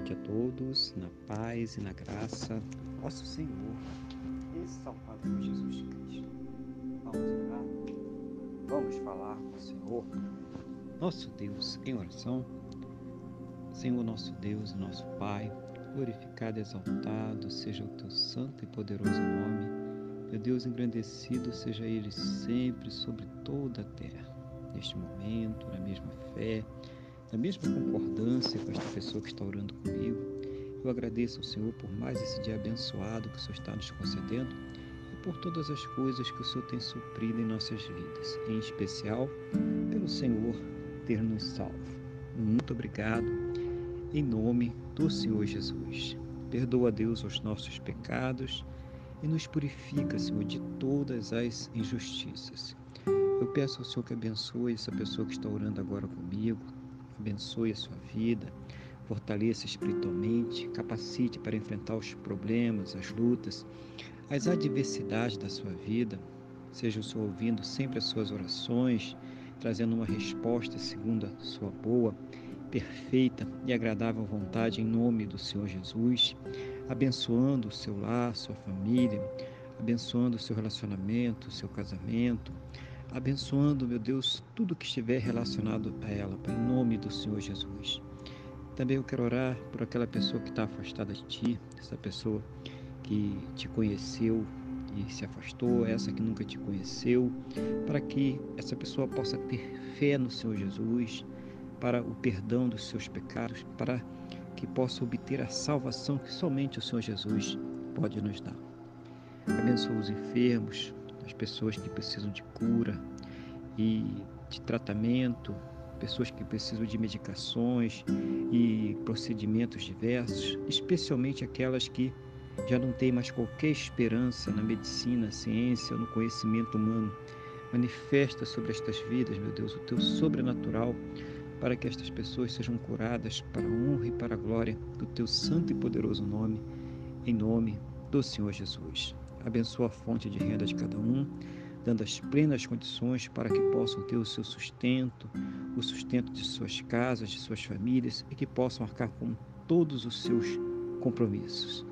noite a todos, na paz e na graça do nosso Senhor e Salvador Jesus Cristo. Vamos orar? Vamos falar com o Senhor, nosso Deus, em oração. Senhor, nosso Deus e nosso Pai, glorificado e exaltado seja o teu santo e poderoso nome. Meu Deus, engrandecido seja ele sempre sobre toda a terra. Neste momento, na mesma fé, na mesma concordância com esta pessoa que está orando comigo, eu agradeço ao Senhor por mais esse dia abençoado que o Senhor está nos concedendo e por todas as coisas que o Senhor tem suprido em nossas vidas, em especial pelo Senhor ter nos salvo. Muito obrigado, em nome do Senhor Jesus. Perdoa, Deus, os nossos pecados e nos purifica, Senhor, de todas as injustiças. Eu peço ao Senhor que abençoe essa pessoa que está orando agora comigo, abençoe a sua vida, fortaleça espiritualmente, capacite para enfrentar os problemas, as lutas, as adversidades da sua vida. Seja o Senhor ouvindo sempre as suas orações, trazendo uma resposta segundo a sua boa, perfeita e agradável vontade em nome do Senhor Jesus, abençoando o seu lar, sua família, abençoando o seu relacionamento, o seu casamento, abençoando, meu Deus, tudo que estiver relacionado a ela, em nome do Senhor Jesus. Também eu quero orar por aquela pessoa que está afastada de Ti, essa pessoa que te conheceu e se afastou, essa que nunca te conheceu, para que essa pessoa possa ter fé no Senhor Jesus, para o perdão dos seus pecados, para que possa obter a salvação que somente o Senhor Jesus pode nos dar. Abençoa os enfermos, as pessoas que precisam de cura e de tratamento, pessoas que precisam de medicações e procedimentos diversos, especialmente aquelas que já não têm mais qualquer esperança na medicina, ciência ou no conhecimento humano. Manifesta sobre estas vidas, meu Deus, o teu sobrenatural para que estas pessoas sejam curadas para a honra e para a glória do teu santo e poderoso nome, em nome do Senhor Jesus. Abençoa a fonte de renda de cada um, dando as plenas condições para que possam ter o seu sustento, o sustento de suas casas, de suas famílias e que possam arcar com todos os seus compromissos.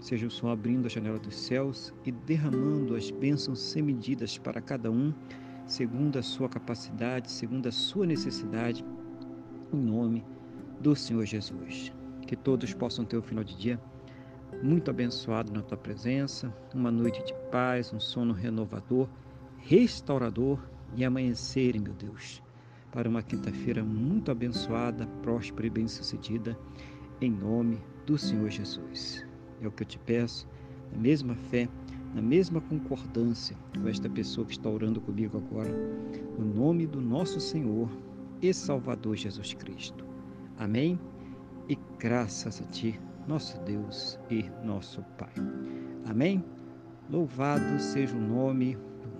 Seja o Senhor abrindo a janela dos céus e derramando as bênçãos sem medidas para cada um, segundo a sua capacidade, segundo a sua necessidade, em nome do Senhor Jesus. Que todos possam ter o final de dia muito abençoado na tua presença, uma noite de paz, um sono renovador, restaurador e amanhecerem, meu Deus, para uma quinta-feira muito abençoada, próspera e bem-sucedida, em nome do Senhor Jesus. É o que eu te peço, na mesma fé, na mesma concordância com esta pessoa que está orando comigo agora, no nome do nosso Senhor e Salvador Jesus Cristo. Amém? E graças a Ti nosso Deus e nosso Pai. Amém? Louvado seja o nome